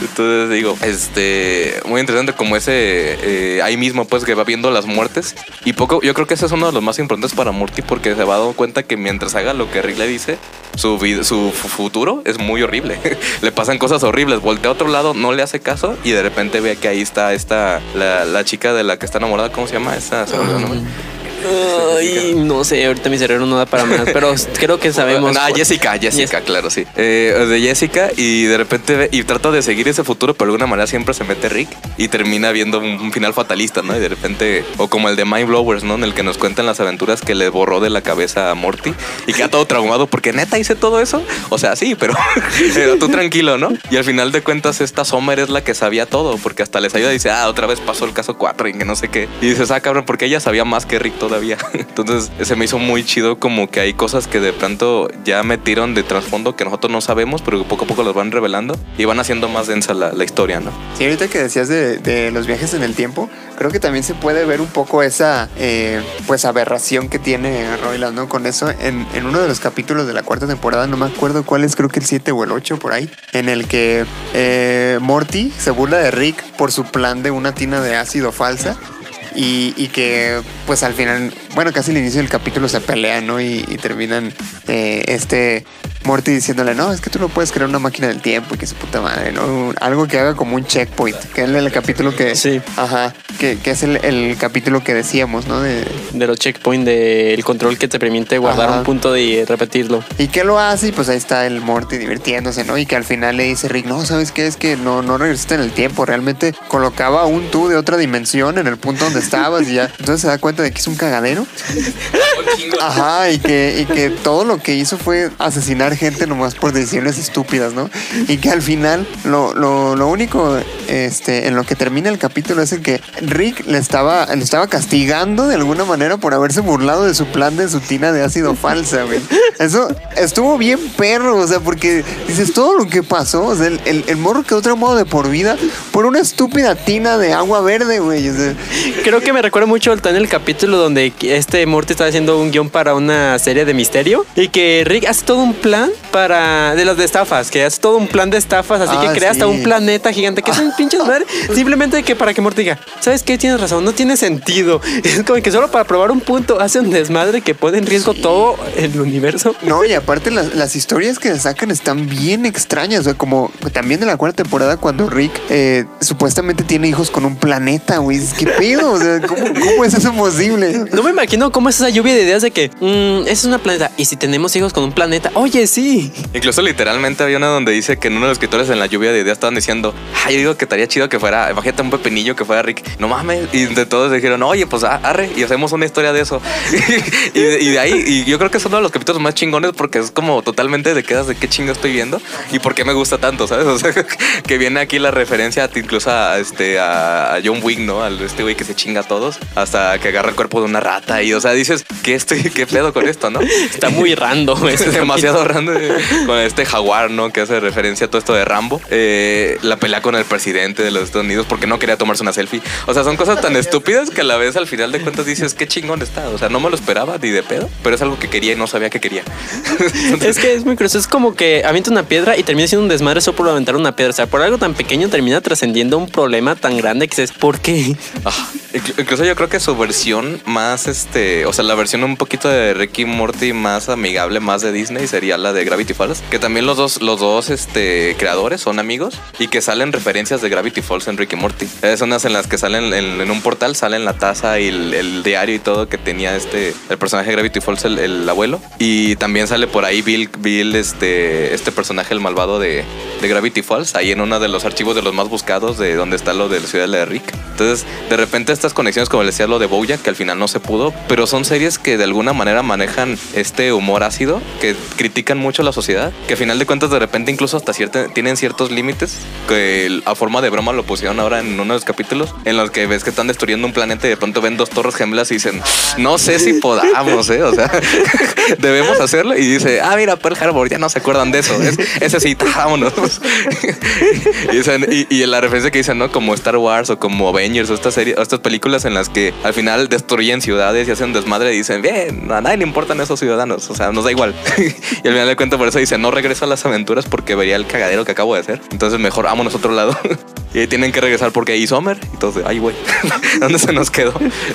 Entonces digo, este, muy interesante como ese, eh, ahí mismo pues que va viendo las muertes y poco, yo creo que ese es uno de los más importantes para Morty porque se va dando cuenta que mientras haga lo que Rick le dice, su, su fu- futuro es muy horrible. le pasan cosas horribles, voltea a otro lado, no le hace caso y de repente ve que ahí está esta, la, la chica de la que está enamorada, ¿cómo se llama? Esta, se Ay, no sé, ahorita mi cerebro no da para más, pero creo que sabemos. Ah, Jessica, Jessica, claro, sí. Eh, de Jessica y de repente y trata de seguir ese futuro, pero de alguna manera siempre se mete Rick y termina viendo un, final fatalista, ¿no? Y de repente, o como el de Mind Blowers, ¿no? En el que nos cuentan las aventuras que le borró de la cabeza a Morty y queda todo traumado porque neta hice todo eso. O sea, sí, pero, pero tú tranquilo, ¿no? Y al final de cuentas, esta Sommer es la que sabía todo porque hasta les ayuda y dice, ah, otra vez pasó el caso 4 y que no sé qué. Y dices, ah, cabrón, porque ella sabía más que Rick todavía. Entonces, se me hizo muy chido como que hay cosas que de pronto ya metieron de trasfondo que nosotros no sabemos, pero que poco a poco las van revelando y van haciendo más densa la, la historia, ¿no? Sí, ahorita que decías de, de los viajes en el tiempo, creo que también se puede ver un poco esa eh, pues aberración que tiene Royland, ¿no? Con eso, en, en uno de los capítulos de la cuarta temporada, no me acuerdo cuál es, creo que el 7 o el 8 por ahí, en el que eh, Morty se burla de Rick por su plan de una tina de ácido falsa. Y, y que pues al final, bueno, casi al inicio del capítulo se pelean, ¿no? Y, y terminan eh, este Morty diciéndole, no, es que tú no puedes crear una máquina del tiempo y que su puta madre, ¿no? Algo que haga como un checkpoint, que es el capítulo que... Sí. Ajá, que, que es el, el capítulo que decíamos, ¿no? De, De los checkpoints del control que te permite guardar Ajá. un punto y repetirlo. ¿Y qué lo hace? Y pues ahí está el Morty divirtiéndose, ¿no? Y que al final le dice Rick, no, ¿sabes qué? Es que no, no regresaste en el tiempo. Realmente colocaba un tú de otra dimensión en el punto donde estabas y ya. Entonces se da cuenta de que es un cagadero. Ajá, y que, y que todo lo que hizo fue asesinar gente nomás por decisiones estúpidas, ¿no? Y que al final lo, lo, lo único este, en lo que termina el capítulo es en que Rick le estaba, le estaba castigando de alguna manera por haberse burlado de su plan de su tina de ácido falsa, güey. Eso estuvo bien perro, o sea, porque dices todo lo que pasó, o sea, el, el, el morro quedó traumado de por vida por una estúpida tina de agua verde, güey. O sea, Creo que me recuerda mucho en el capítulo donde este Morty está haciendo un guion para una serie de misterio y que Rick hace todo un plan para de las de estafas, que hace todo un plan de estafas, así Ah, que crea hasta sí. un planeta gigante que es un pinche madre, simplemente que para que Morty diga, ¿sabes qué? Tienes razón, no tiene sentido. Es como que solo para probar un punto hace un desmadre que pone en riesgo todo el universo. No, y aparte las, las historias que sacan están bien extrañas, o sea, como también de la cuarta temporada cuando Rick eh, supuestamente tiene hijos con un planeta, güey. ¿Qué pedo? O sea, ¿cómo, cómo es eso posible? No me imagino cómo es esa lluvia de ideas de que mm, esa es una planeta y si tenemos hijos con un planeta, oye, sí. Incluso literalmente había una donde dice que en uno de los escritores en la lluvia de ideas estaban diciendo, ay, yo digo que estaría chido que fuera, imagínate un pepinillo que fuera Rick, no mames, y de todos dijeron, oye, pues ah, arre, y hacemos una historia de eso. y, de, y de ahí, y yo creo que es uno de los capítulos más chingones porque es como totalmente de quedas de qué chingo estoy viendo y por qué me gusta tanto, ¿sabes? O sea, que viene aquí la referencia incluso a, este, a John Wick, ¿no? Al este güey que se chinga a todos hasta que agarra el cuerpo de una rata y, o sea, dices, ¿qué, estoy, qué pedo con esto, no? Está muy random. Es demasiado random eh, con este jaguar, ¿no? Que hace referencia a todo esto de Rambo. Eh, la pelea con el presidente de los Estados Unidos porque no quería tomarse una selfie. O sea, son cosas tan estúpidas que a la vez al final de cuentas dices, qué chingón está. O sea, no me lo esperaba ni de pedo, pero es algo que quería y no sabía que quería. Es que es muy curioso. Es como que avienta una piedra y termina siendo un desmadre solo por aventar una piedra. O sea, por algo tan pequeño termina trascendiendo un problema tan grande que dices, ¿por qué? Ah, inclu- incluso yo creo que su versión más, este, o sea, la versión un poquito de Ricky Morty más amigable, más de Disney, sería la de Gravity Falls, que también los dos, los dos, este, creadores son amigos y que salen referencias de Gravity Falls en Ricky Morty. Es unas en las que salen en, un portal, salen la taza y el, el diario y todo que tenía este, el personaje de Gravity Falls, el, el abuelo, y también sale por ahí Bill, Bill, este, este personaje, el malvado de, de Gravity Falls, ahí en uno de los archivos de los más buscados de donde está lo de la ciudad de Rick. Entonces, de repente estas conexiones, como les decía, lo de Bojack, que al final no se pudo, pero son series que de alguna manera manejan este humor ácido, que critican mucho a la sociedad, que al final de cuentas de repente incluso hasta cierta, tienen ciertos límites, que a forma de broma lo pusieron ahora en uno de los capítulos, en los que ves que están destruyendo un planeta y de pronto ven dos torres gemelas y dicen, no sé si podamos, ¿eh? O sea, debemos hacerlo. Y dice, ah, mira, Pearl Harbor, ya no se acuerdan de eso. Es, ese sí, vámonos. y, dicen- y, y la referencia que dicen, ¿no? Como Star Wars o como Avengers o estas series, estas películas en las que al final destruyen ciudades y hacen desmadre y dicen, bien, a nadie le importan esos ciudadanos. O sea, nos da igual. y al final de cuentas por eso dice, no regreso a las aventuras porque vería el cagadero que acabo de hacer. Entonces mejor vámonos a otro lado. y ahí tienen que regresar porque ahí Summer. Entonces, ay, güey, ¿dónde se nos quedó?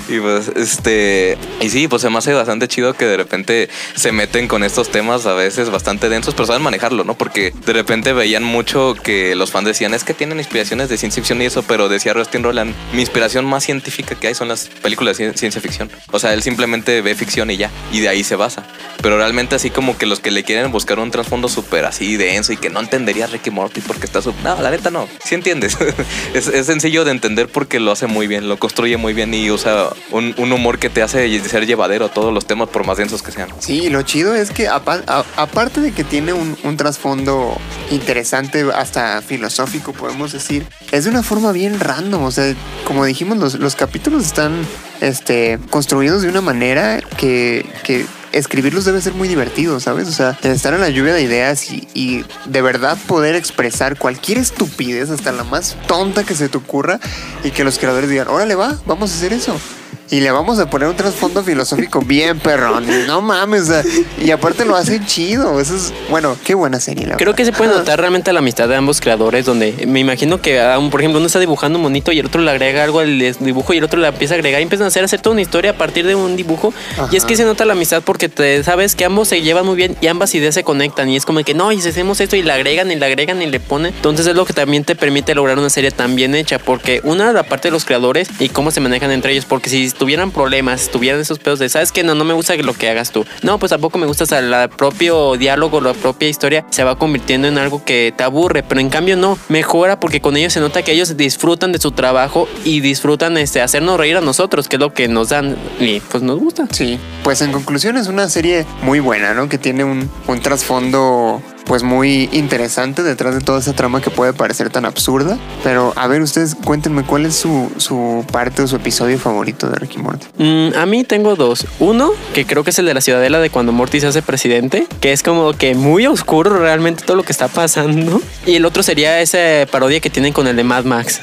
Y pues, este, y sí, pues se me hace bastante chido que de repente se meten con estos temas a veces bastante densos, pero saben manejarlo, ¿no? Porque de repente veían mucho que los fans decían, es que tienen inspiraciones de ciencia ficción y eso, pero decía Rustin Roland, mi inspiración más científica que hay son las películas de cien- ciencia ficción. O sea, él simplemente ve ficción y ya, y de ahí se basa. Pero realmente así como que los que le quieren buscar un trasfondo súper así denso y que no entendería Ricky Morty porque está súper... No, la neta no, sí entiendes. es, es sencillo de entender porque lo hace muy bien, lo construye muy bien y usa un, un humor que te hace ser llevadero a todos los temas por más densos que sean. Sí, lo chido es que aparte de que tiene un, un trasfondo interesante, hasta filosófico, podemos decir, es de una forma bien random. O sea, como dijimos, los, los capítulos están este, construidos de una manera que, que escribirlos debe ser muy divertido, ¿sabes? O sea, estar en la lluvia de ideas y, y de verdad poder expresar cualquier estupidez, hasta la más tonta que se te ocurra, y que los creadores digan, órale va, vamos a hacer eso. Y le vamos a poner un trasfondo filosófico bien perrón. No mames, o sea, y aparte lo hacen chido. Eso es, bueno, qué buena serie. La Creo que se puede notar realmente la amistad de ambos creadores, donde me imagino que, por ejemplo, uno está dibujando un monito y el otro le agrega algo al dibujo y el otro le empieza a agregar y empiezan a hacer, hacer toda una historia a partir de un dibujo. Y es que se nota la amistad porque te sabes que ambos se llevan muy bien y ambas ideas se conectan. Y es como que no, y si hacemos esto y le agregan y le agregan y le ponen. Entonces es lo que también te permite lograr una serie tan bien hecha. Porque una, la parte de los creadores y cómo se manejan entre ellos. Porque si tuvieran problemas, tuvieran esos pedos de, ¿sabes que No, no me gusta lo que hagas tú. No, pues tampoco me gusta. El propio diálogo, la propia historia se va convirtiendo en algo que te aburre. Pero en cambio, no. Mejora porque con ellos se nota que ellos disfrutan de su trabajo y disfrutan este, hacernos reír a nosotros, que es lo que nos dan y pues nos gusta. Sí, pues en conclusión es una serie muy buena, ¿no? Que tiene un trasfondo pues muy interesante detrás de toda esa trama que puede parecer tan absurda. Pero a ver, ustedes cuéntenme cuál es su, su parte o su episodio favorito de Ricky Morty. Mm, a mí tengo dos. Uno, que creo que es el de la ciudadela de cuando Morty se hace presidente, que es como que muy oscuro realmente todo lo que está pasando. Y el otro sería esa parodia que tienen con el de Mad Max.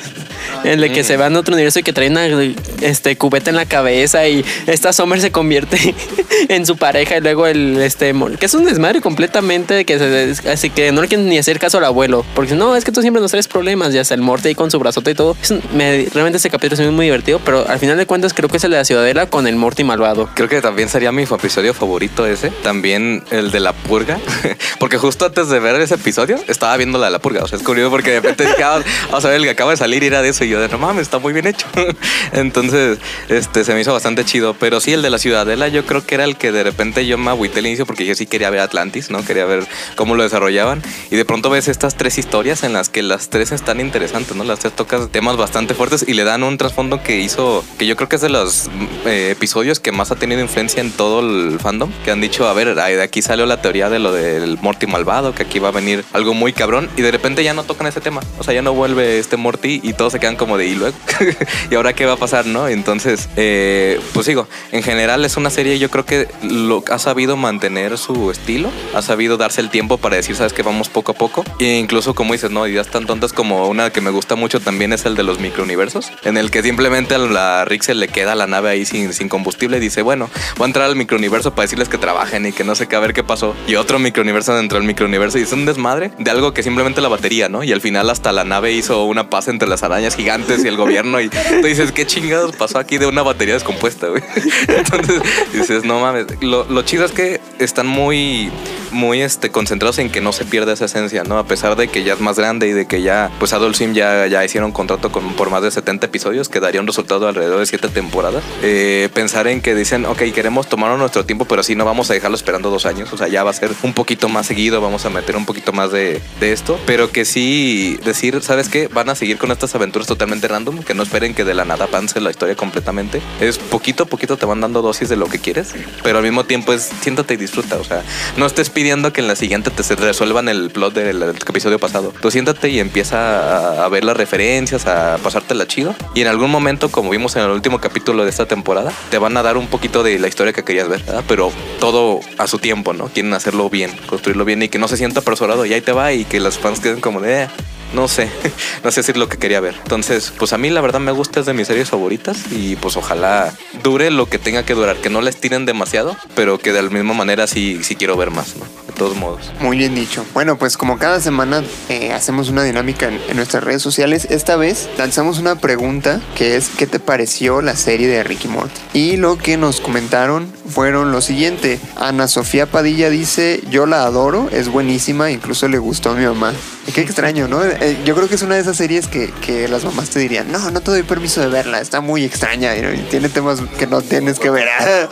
En el que se van a otro universo y que traen una este, cubeta en la cabeza y esta Summer se convierte en su pareja y luego el este que es un desmadre completamente que se, así que no le quieren ni hacer caso al abuelo porque no es que tú siempre nos traes problemas ya sea el Morty ahí con su brazote y todo realmente este capítulo es muy divertido pero al final de cuentas creo que es el de la ciudadela con el Morty malvado Creo que también sería mi episodio favorito ese. También el de la purga. Porque justo antes de ver ese episodio, estaba viendo la de la purga. O sea, es curioso porque de repente dije, ah, vamos a ver el que acaba de salir era de eso. Y yo de no mames, está muy bien hecho. Entonces, este se me hizo bastante chido. Pero sí, el de la ciudadela, yo creo que era el que de repente yo me agüité al inicio porque yo sí quería ver Atlantis, ¿no? Quería ver cómo lo desarrollaban. Y de pronto ves estas tres historias en las que las tres están interesantes, ¿no? Las tres tocan temas bastante fuertes y le dan un trasfondo que hizo, que yo creo que es de los eh, episodios que más ha tenido influencia en todo el fandom, que han dicho, a ver, de aquí salió la teoría de lo del Morty malvado, que aquí va a venir algo muy cabrón, y de repente ya no tocan ese tema, o sea, ya no vuelve este Morty y todos se quedan como de, ¿y luego? ¿Y ahora qué va a pasar, no? Entonces, eh, pues digo, en general es una serie, yo creo que lo ha sabido mantener su estilo, ha sabido darse el tiempo para decir, sabes que vamos poco a poco, e incluso como dices, no, ideas tan tontas como una que me gusta mucho también es el de los microuniversos, en el que simplemente a la Rick le queda la nave ahí sin, sin combustible y dice, bueno, voy a entrar al microuniverso para decirles que trabajen y que no sé qué, a ver qué pasó. Y otro microuniverso dentro del microuniverso y es un desmadre de algo que simplemente la batería, ¿no? Y al final hasta la nave hizo una paz entre las arañas gigantes y el gobierno y tú dices, ¿qué chingados pasó aquí de una batería descompuesta? Entonces dices, no mames. Lo, lo chido es que están muy, muy este, concentrados en que no se pierda esa esencia, ¿no? A pesar de que ya es más grande y de que ya, pues Adult Swim ya, ya hicieron contrato con, por más de 70 episodios, que daría un resultado de alrededor de 7 temporadas. Eh, pensar en que dicen, ok, queremos tomarnos nuestro tiempo, pero sí no vamos a dejarlo esperando dos años. O sea, ya va a ser un poquito más seguido, vamos a meter un poquito más de, de esto. Pero que sí decir, ¿sabes qué? Van a seguir con estas aventuras totalmente random, que no esperen que de la nada avance la historia completamente. Es poquito a poquito te van dando dosis de lo que quieres, pero al mismo tiempo es siéntate y disfruta. O sea, no estés pidiendo que en la siguiente te se resuelvan el plot del, episodio pasado. Tú siéntate y empieza a, ver las referencias, a pasártela chido. Y en algún momento, como vimos en el último capítulo de esta temporada, te van a dar un poquito de la historia que querías ver, pero todo a su tiempo, ¿no? Quieren hacerlo bien, construirlo bien y que no se sienta apresurado y ahí te va y que los fans queden como de... "Eh, no sé, no sé si es lo que quería ver. Entonces, pues a mí la verdad me gusta, es de mis series favoritas y pues ojalá dure lo que tenga que durar, que no les tiren demasiado, pero que de la misma manera sí, sí quiero ver más, ¿no? De todos modos. Muy bien dicho. Bueno, pues como cada semana eh, hacemos una dinámica en, nuestras redes sociales, esta vez lanzamos una pregunta que es ¿qué te pareció la serie de Ricky Morty? Y lo que nos comentaron fueron lo siguiente. Ana Sofía Padilla dice, yo la adoro, es buenísima, incluso le gustó a mi mamá. Qué extraño, ¿no? Eh, yo creo que es una de esas series que, que las mamás te dirían, no, no te doy permiso de verla, está muy extraña y tiene temas que no tienes que ver.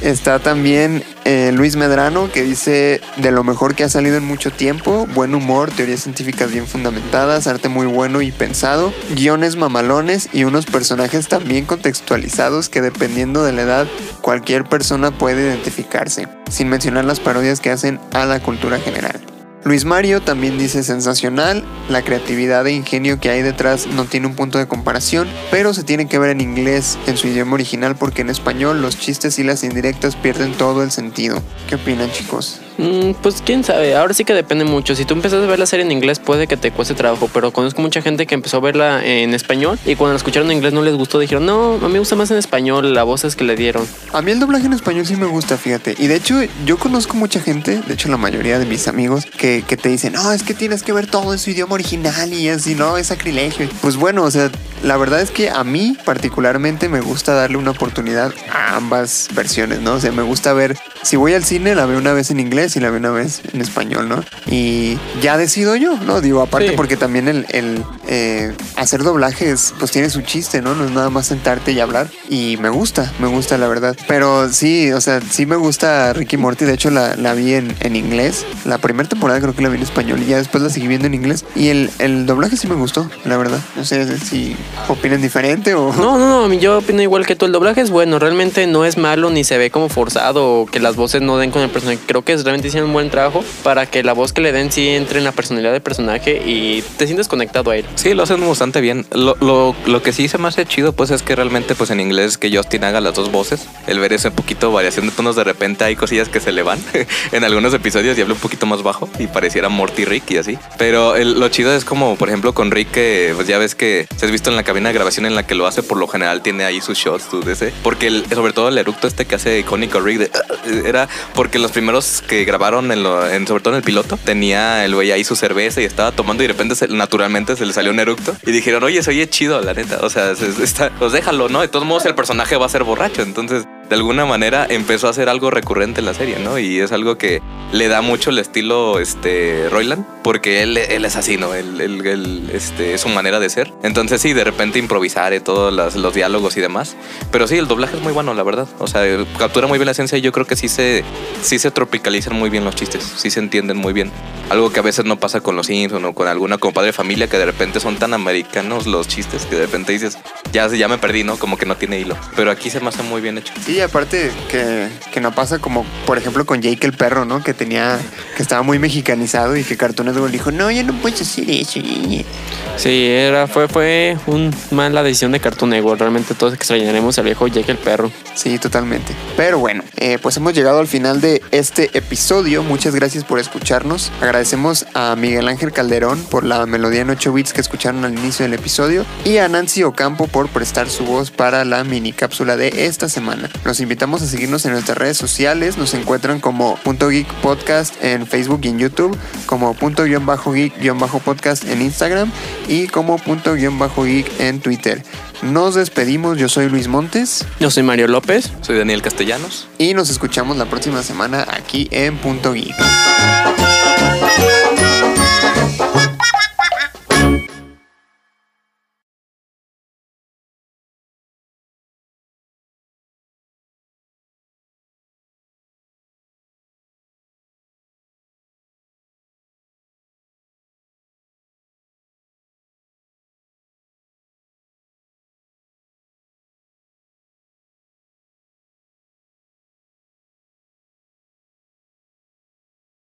Está también eh, Luis Medrano que dice de lo mejor que ha salido en mucho tiempo, buen humor, teorías científicas bien fundamentadas, arte muy bueno y pensado, guiones mamalones y unos personajes también contextualizados que dependiendo de la edad cualquier persona puede identificarse, sin mencionar las parodias que hacen a la cultura general. Luis Mario también dice sensacional, la creatividad e ingenio que hay detrás no tiene un punto de comparación, pero se tiene que ver en inglés, en su idioma original, porque en español los chistes y las indirectas pierden todo el sentido. ¿Qué opinan chicos? Mm, pues quién sabe, ahora sí que depende mucho. Si tú empiezas a ver la serie en inglés, puede que te cueste trabajo, pero conozco mucha gente que empezó a verla en español y cuando la escucharon en inglés no les gustó, dijeron, no, a mí me gusta más en español, la voz es que le dieron. A mí el doblaje en español sí me gusta, fíjate. Y de hecho, yo conozco mucha gente, de hecho, la mayoría de mis amigos, que, que te dicen, no, es que tienes que ver todo en su idioma original y así, no, es sacrilegio. Pues bueno, o sea, la verdad es que a mí particularmente me gusta darle una oportunidad a ambas versiones, ¿no? O sea, me gusta ver, si voy al cine, la veo una vez en inglés y la veo una vez en español, ¿no? Y ya decido yo, ¿no? Digo, aparte Sí. porque también el, el, eh, hacer doblajes, pues tiene su chiste, ¿no? No es nada más sentarte y hablar. Y me gusta, me gusta, la verdad. Pero sí, o sea, sí me gusta Ricky Morty. De hecho, la, la vi en, en inglés. La primera temporada creo que la vi en español y ya después la seguí viendo en inglés. Y el, el doblaje sí me gustó, la verdad. No sé si opinan diferente o... No, no, no, yo opino igual que tú. El doblaje es bueno, realmente no es malo ni se ve como forzado o que las voces no den con el personaje. Creo que realmente hicieron un buen trabajo para que la voz que le den sí entre en la personalidad del personaje y te sientes conectado a él. Sí, lo hacen bastante bien. Lo, lo, lo que sí se me hace chido, pues es que realmente, pues en inglés, que Justin haga las dos voces. El ver ese poquito variación de tonos, de repente hay cosillas que se le van en algunos episodios y habla un poquito más bajo y pareciera Morty Rick y así. Pero el- lo chido es como, por ejemplo, con Rick, que pues ya ves que se has visto en la cabina de grabación en la que lo hace, por lo general tiene ahí sus shots, de ese. Porque el- sobre todo el eructo este que hace icónico Rick, de, era porque los primeros que grabaron, en lo- en- sobre todo en el piloto, tenía el güey ahí su cerveza y estaba tomando y de repente se- naturalmente se le salió un eructo y dijeron, oye, se oye chido, la neta. O sea, se- está, pues déjalo, ¿no? De todos modos el personaje va a ser borracho, entonces de alguna manera empezó a hacer algo recurrente en la serie, ¿no? Y es algo que le da mucho el estilo este Royland, porque él, es así, ¿no? Él, él- este, es su manera de ser. Entonces sí, de repente improvisar y todos los, diálogos y demás. Pero sí, el doblaje es muy bueno, la verdad. O sea, captura muy bien la esencia y yo creo que sí se, sí se tropicalizan muy bien los chistes, sí se entienden muy bien. Algo que a veces no pasa con los Simpsons o con alguna compadre de familia que de repente son tan americanos los chistes que de repente dices, ya, ya me perdí, ¿no? Como que no tiene hilo. Pero aquí se me hace muy bien hecho. Aparte que, que no pasa como, por ejemplo, con Jake el perro, ¿no? Que tenía, que estaba muy mexicanizado y que Cartoon Network dijo, no, ya no puedes hacer eso. ñe". Sí, era, fue, fue un mala decisión de Cartoon Network. Realmente todos extrañaremos al viejo Jake el perro. Sí, totalmente. Pero bueno, eh, pues hemos llegado al final de este episodio. Muchas gracias por escucharnos. Agradecemos a Miguel Ángel Calderón por la melodía en 8 bits que escucharon al inicio del episodio y a Nancy Ocampo por prestar su voz para la mini cápsula de esta semana. Nos invitamos a seguirnos en nuestras redes sociales. Nos encuentran como Punto Geek Podcast en Facebook y en YouTube, como Punto Guión Bajo Geek Guión Bajo Podcast en Instagram y como Punto Guión Bajo Geek en Twitter. Nos despedimos. Yo soy Luis Montes. Yo soy Mario López. Soy Daniel Castellanos. Y nos escuchamos la próxima semana aquí en Punto Geek.